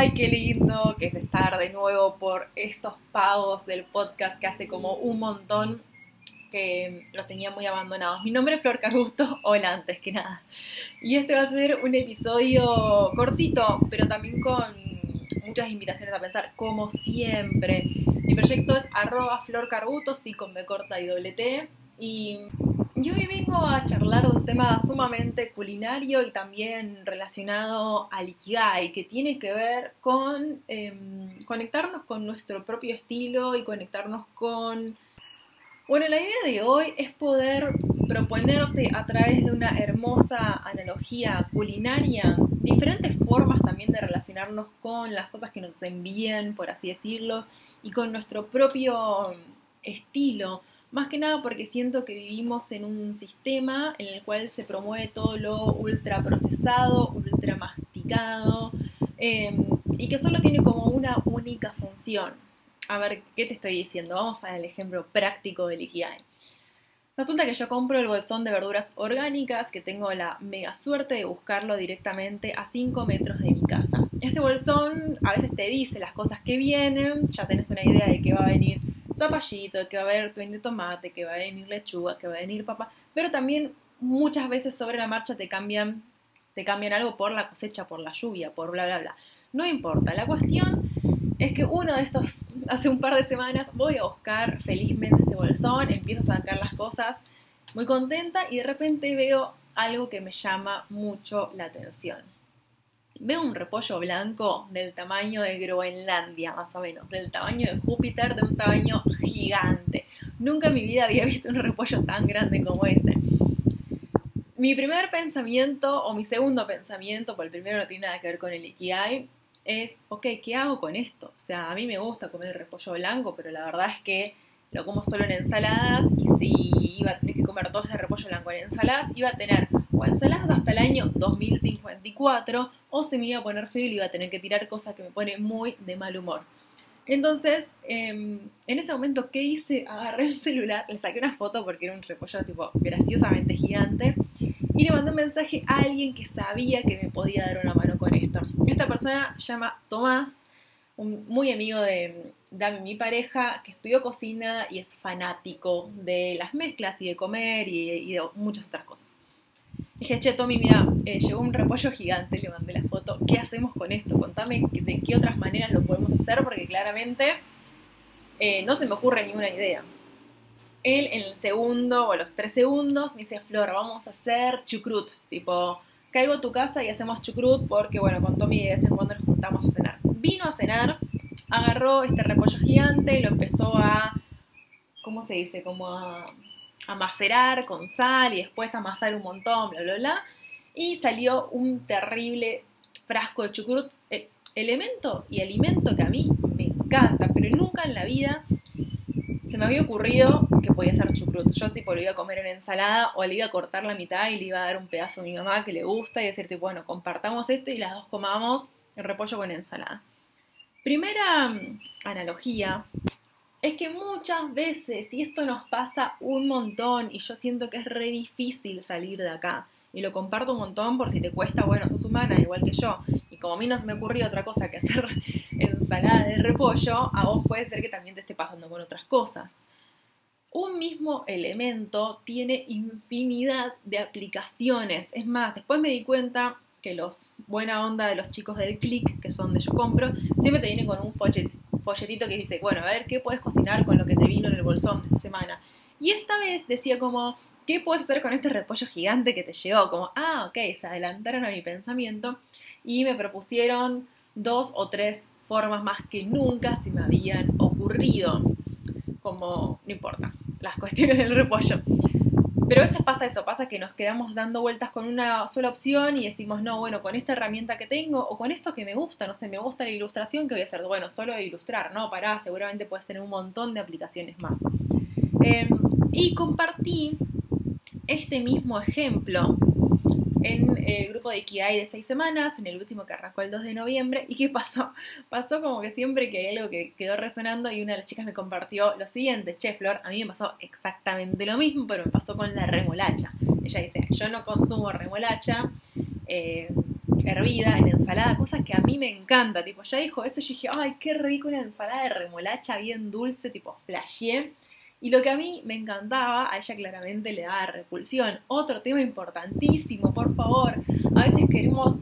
Ay, qué lindo que es estar de nuevo por estos pagos del podcast que hace como un montón que los tenía muy abandonados. Mi nombre es Flor Carbusto, hola antes que nada. Y este va a ser un episodio cortito, pero también con muchas invitaciones a pensar, como siempre. Mi proyecto es arroba Flor sí con B corta y doble T. Y yo hoy vengo a charlar de un tema sumamente culinario y también relacionado al Ikigai, que tiene que ver con em, conectarnos con nuestro propio estilo y conectarnos con... Bueno, la idea de hoy es poder proponerte a través de una hermosa analogía culinaria diferentes formas también de relacionarnos con las cosas que nos envíen, por así decirlo, y con nuestro propio estilo más que nada porque siento que vivimos en un sistema en el cual se promueve todo lo ultra procesado, ultra masticado, em, y que solo tiene como una única función. A ver, ¿qué te estoy diciendo? Vamos a ver el ejemplo práctico del Ikigai. Resulta que yo compro el bolsón de verduras orgánicas, que tengo la mega suerte de buscarlo directamente a 5 metros de mi casa. Este bolsón a veces te dice las cosas que vienen, ya tenés una idea de que va a venir zapallito, que va a haber twin de tomate, que va a venir lechuga, que va a venir papa, pero también muchas veces sobre la marcha te cambian, te cambian algo por la cosecha, por la lluvia, por bla, bla, bla. No importa, la cuestión es que uno de estos, hace un par de semanas, voy a buscar felizmente este bolsón, empiezo a sacar las cosas muy contenta y de repente veo algo que me llama mucho la atención veo un repollo blanco del tamaño de Groenlandia, más o menos, del tamaño de Júpiter, de un tamaño gigante. Nunca en mi vida había visto un repollo tan grande como ese. Mi primer pensamiento, o mi segundo pensamiento, porque el primero no tiene nada que ver con el Ikigai, es, ok, ¿qué hago con esto? O sea, a mí me gusta comer el repollo blanco, pero la verdad es que lo como solo en ensaladas y si iba a tener que comer todo ese repollo blanco en ensaladas, iba a tener o ensaladas hasta el año 2054 o se me iba a poner feo y iba a tener que tirar cosas que me pone muy de mal humor. Entonces, em, en ese momento, ¿qué hice? Agarré el celular, le saqué una foto porque era un repollo tipo graciosamente gigante y le mandé un mensaje a alguien que sabía que me podía dar una mano con esto. Esta persona se llama Tomás, un muy amigo de, de mi pareja, que estudió cocina y es fanático de las mezclas y de comer y de muchas otras cosas. Dije, che, Tommy, mira, eh, llegó un repollo gigante, le mandé la foto. ¿Qué hacemos con esto? Contame de qué otras maneras lo podemos hacer, porque claramente eh, no se me ocurre ninguna idea. Él en el segundo o los tres segundos me dice, Flor, vamos a hacer chucrut. Tipo, caigo a tu casa y hacemos chucrut porque, bueno, con Tommy de vez en cuando nos juntamos a cenar. Vino a cenar, agarró este repollo gigante, lo empezó a, ¿cómo se dice? Como a a macerar con sal y después amasar un montón, bla, bla, bla. Y salió un terrible frasco de chucrut, eh, elemento y alimento que a mí me encanta, pero nunca en la vida se me había ocurrido que podía ser chucrut. Yo tipo lo iba a comer en ensalada o le iba a cortar la mitad y le iba a dar un pedazo a mi mamá que le gusta y decir tipo, bueno, compartamos esto y las dos comamos el repollo con ensalada. Primera mm, analogía es que muchas veces, y esto nos pasa un montón, y yo siento que es re difícil salir de acá, y lo comparto un montón por si te cuesta, bueno, sos humana igual que yo, y como a mí no se me ocurrió otra cosa que hacer ensalada de repollo, a vos puede ser que también te esté pasando con otras cosas. Un mismo elemento tiene infinidad de aplicaciones. Es más, después me di cuenta que los buena onda de los chicos del click, que son de yo compro, siempre te vienen con un folletito que dice, bueno, a ver, ¿qué puedes cocinar con lo que te vino en el bolsón de esta semana? Y esta vez decía como, ¿qué puedes hacer con este repollo gigante que te llegó? Como, ah, ok, se adelantaron a mi pensamiento y me propusieron dos o tres formas más que nunca se me habían ocurrido. Como, no importa, las cuestiones del repollo. Pero a veces pasa eso, pasa que nos quedamos dando vueltas con una sola opción y decimos, no, bueno, con esta herramienta que tengo o con esto que me gusta, no sé, me gusta la ilustración, que voy a hacer? Bueno, solo ilustrar, no, pará, seguramente puedes tener un montón de aplicaciones más. Em, y compartí este mismo ejemplo en el grupo de Ikigai de seis semanas, en el último que arrancó el 2 de noviembre. ¿Y qué pasó? Pasó como que siempre que hay algo que quedó resonando y una de las chicas me compartió lo siguiente, che, Flor, a mí me pasó exactamente lo mismo, pero me pasó con la remolacha. Ella dice, yo no consumo remolacha, eh, hervida, en ensalada, cosas que a mí me encanta. Tipo, ya dijo eso, yo dije, ay, qué rico una ensalada de remolacha bien dulce, tipo, flasheé. Y lo que a mí me encantaba, a ella claramente le daba repulsión. Otro tema importantísimo, por favor. A veces queremos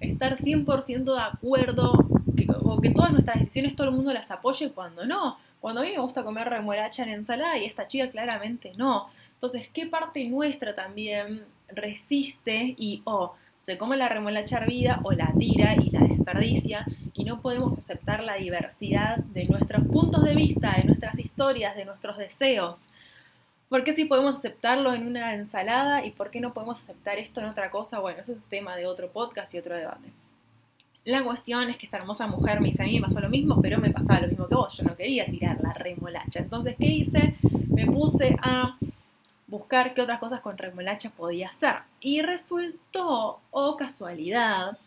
estar 100% de acuerdo, que, o que todas nuestras decisiones todo el mundo las apoye cuando no. Cuando a mí me gusta comer remolacha en ensalada y esta chica claramente no. Entonces, ¿qué parte nuestra también resiste y o se come la remolacha hervida o la tira y la desperdicia y no podemos aceptar la diversidad de nuestros puntos de vista, de nuestras historias, de nuestros deseos? ¿Por qué sí podemos aceptarlo en una ensalada y por qué no podemos aceptar esto en otra cosa? Bueno, eso es tema de otro podcast y otro debate. La cuestión es que esta hermosa mujer me dice, a mí me pasó lo mismo, pero me pasaba lo mismo que vos, yo no quería tirar la remolacha. Entonces, ¿qué hice? Me puse a buscar qué otras cosas con remolacha podía hacer. Y resultó, o oh casualidad,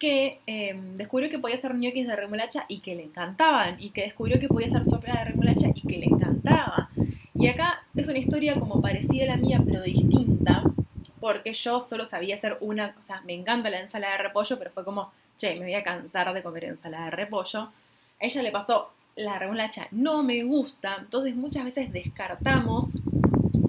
que em, descubrió que podía hacer ñoquis de remolacha y que le encantaban, y que descubrió que podía hacer sopa de remolacha y que le encantaba. Y acá es una historia como parecida a la mía, pero distinta, porque yo solo sabía hacer una, o sea, me encanta la ensalada de repollo, pero fue como, che, me voy a cansar de comer ensalada de repollo. A ella le pasó, la remolacha no me gusta, entonces muchas veces descartamos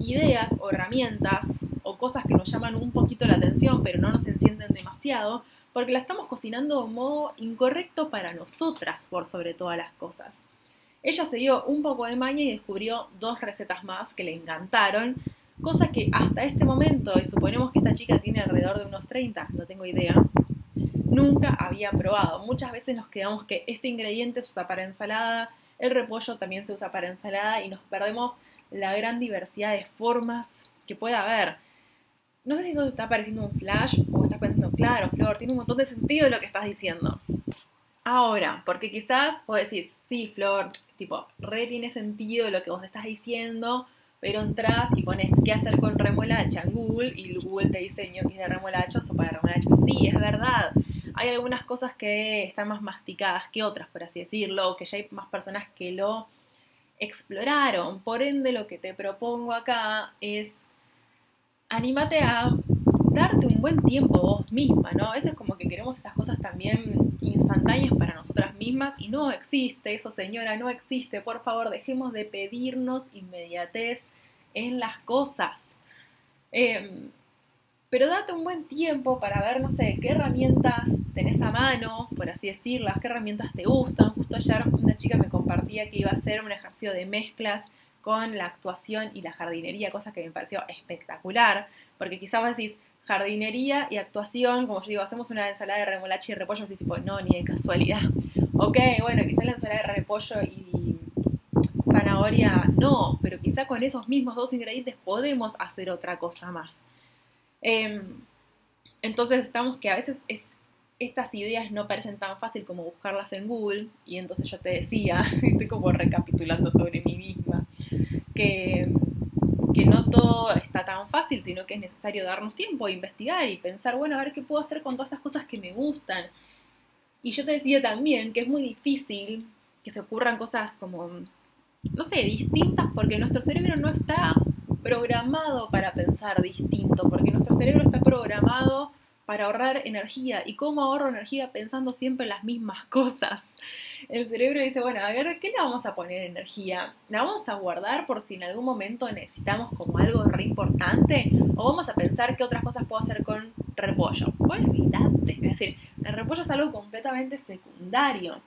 ideas o herramientas o cosas que nos llaman un poquito la atención, pero no nos encienden demasiado, porque la estamos cocinando de un modo incorrecto para nosotras, por sobre todas las cosas. Ella se dio un poco de maña y descubrió dos recetas más que le encantaron, cosa que hasta este momento, y suponemos que esta chica tiene alrededor de unos 30, no tengo idea, nunca había probado. Muchas veces nos quedamos que este ingrediente se usa para ensalada, el repollo también se usa para ensalada y nos perdemos la gran diversidad de formas que puede haber. No sé si esto te está pareciendo un flash o estás pensando, claro, Flor, tiene un montón de sentido lo que estás diciendo. Ahora, porque quizás vos decís, sí, Flor, tipo, re tiene sentido lo que vos estás diciendo, pero entras y pones qué hacer con remolacha en Google y Google te dice ñoquis de remolacha o sopa de remolacha. Sí, es verdad. Hay algunas cosas que están más masticadas que otras, por así decirlo, que ya hay más personas que lo exploraron. Por ende, lo que te propongo acá es anímate a darte un buen tiempo vos misma, ¿no? A veces como que queremos estas cosas también instantáneas para nosotras mismas y no existe eso, señora, no existe. Por favor, dejemos de pedirnos inmediatez en las cosas. Em, pero date un buen tiempo para ver, no sé, qué herramientas tenés a mano, por así decirlas, qué herramientas te gustan. Justo ayer una chica me compartía que iba a hacer un ejercicio de mezclas con la actuación y la jardinería, cosa que me pareció espectacular, porque quizás vos decís, jardinería y actuación, como yo digo, hacemos una ensalada de remolacha y repollo, así tipo, no, ni de casualidad. Ok, bueno, quizás la ensalada de repollo y zanahoria no, pero quizá con esos mismos dos ingredientes podemos hacer otra cosa más. Em, entonces estamos que a veces estas ideas no parecen tan fácil como buscarlas en Google y entonces yo te decía, estoy como recapitulando sobre mí misma, que, no todo está tan fácil, sino que es necesario darnos tiempo, investigar y pensar, bueno, a ver qué puedo hacer con todas estas cosas que me gustan. Y yo te decía también que es muy difícil que se ocurran cosas como, no sé, distintas porque nuestro cerebro no está programado para pensar distinto, porque nuestro cerebro está programado para ahorrar energía. ¿Y cómo ahorro energía pensando siempre en las mismas cosas? El cerebro dice, bueno, a ver, ¿qué le vamos a poner energía? ¿La vamos a guardar por si en algún momento necesitamos como algo re importante? ¿O vamos a pensar qué otras cosas puedo hacer con repollo? Olvídate. Es decir, el repollo es algo completamente secundario.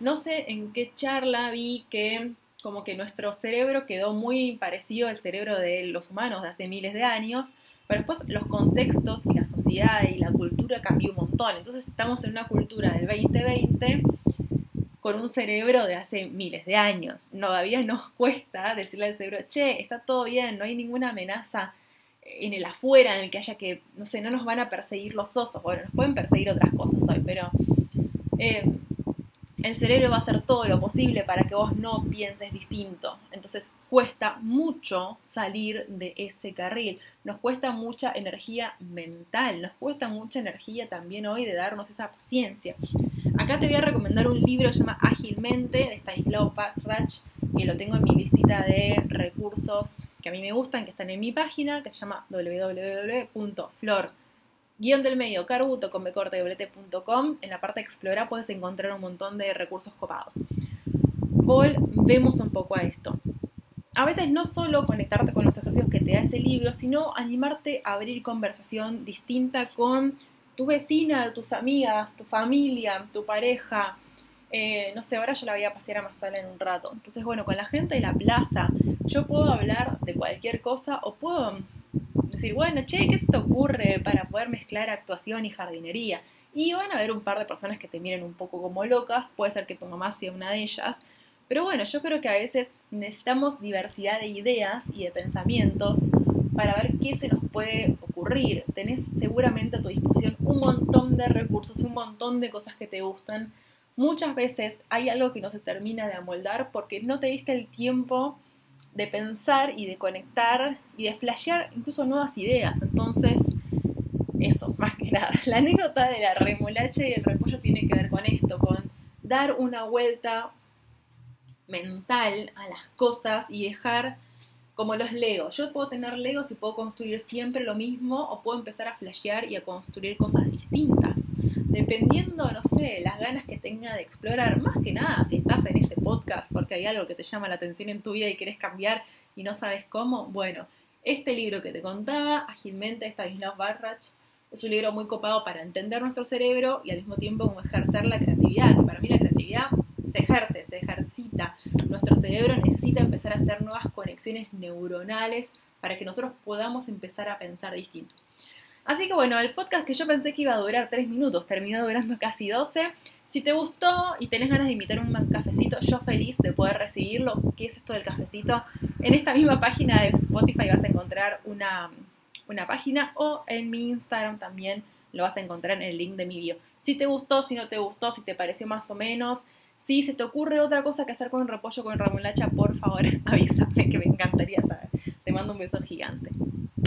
No sé en qué charla vi que como que nuestro cerebro quedó muy parecido al cerebro de los humanos de hace miles de años, pero después los contextos y la sociedad y la cultura cambió un montón. Entonces estamos en una cultura del 2020 con un cerebro de hace miles de años. Todavía nos cuesta decirle al cerebro, che, está todo bien, no hay ninguna amenaza en el afuera en el que haya que, no sé, no nos van a perseguir los osos. Bueno, nos pueden perseguir otras cosas hoy, pero... Eh, el cerebro va a hacer todo lo posible para que vos no pienses distinto. Entonces cuesta mucho salir de ese carril. Nos cuesta mucha energía mental, nos cuesta mucha energía también hoy de darnos esa paciencia. Acá te voy a recomendar un libro que se llama Ágilmente de Stanislaw Patrach, que lo tengo en mi listita de recursos que a mí me gustan, que están en mi página, que se llama www.flor guion del medio, carbuto En la parte de explorar puedes encontrar un montón de recursos copados. Volvemos un poco a esto. A veces no solo conectarte con los ejercicios que te da ese libro, sino animarte a abrir conversación distinta con tu vecina, tus amigas, tu familia, tu pareja. Eh, no sé, ahora yo la voy a pasear a Masala en un rato. Entonces, bueno, con la gente de la plaza, yo puedo hablar de cualquier cosa o puedo decir, bueno, che, ¿qué se te ocurre para poder mezclar actuación y jardinería? Y van a haber un par de personas que te miren un poco como locas, puede ser que tu mamá sea una de ellas, pero bueno, yo creo que a veces necesitamos diversidad de ideas y de pensamientos para ver qué se nos puede ocurrir. Tenés seguramente a tu disposición un montón de recursos, un montón de cosas que te gustan. Muchas veces hay algo que no se termina de amoldar porque no te diste el tiempo de pensar y de conectar y de flashear incluso nuevas ideas. Entonces, eso, más que nada. La anécdota de la remolacha y el repollo tiene que ver con esto, con dar una vuelta mental a las cosas y dejar como los legos. Yo puedo tener legos y puedo construir siempre lo mismo o puedo empezar a flashear y a construir cosas distintas. Dependiendo, no sé, las ganas que tenga de explorar. Más que nada, si estás en este podcast porque hay algo que te llama la atención en tu vida y quieres cambiar y no sabes cómo, bueno, este libro que te contaba, Agilmente, esta Stanislav Barrach, es un libro muy copado para entender nuestro cerebro y al mismo tiempo como ejercer la creatividad, que para mí la creatividad se ejerce, se ejercita. Nuestro cerebro necesita empezar a hacer nuevas conexiones neuronales para que nosotros podamos empezar a pensar distinto. Así que bueno, el podcast que yo pensé que iba a durar 3 minutos terminó durando casi 12. Si te gustó y tenés ganas de invitar un cafecito, yo feliz de poder recibirlo. ¿Qué es esto del cafecito? En esta misma página de Spotify vas a encontrar una, una página o en mi Instagram también lo vas a encontrar en el link de mi bio. Si te gustó, si no te gustó, si te pareció más o menos, si se te ocurre otra cosa que hacer con repollo con remolacha, por favor avísame que me encantaría saber. Te mando un beso gigante.